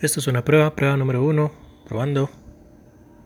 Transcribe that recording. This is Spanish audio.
Esto es una prueba, prueba número uno, probando.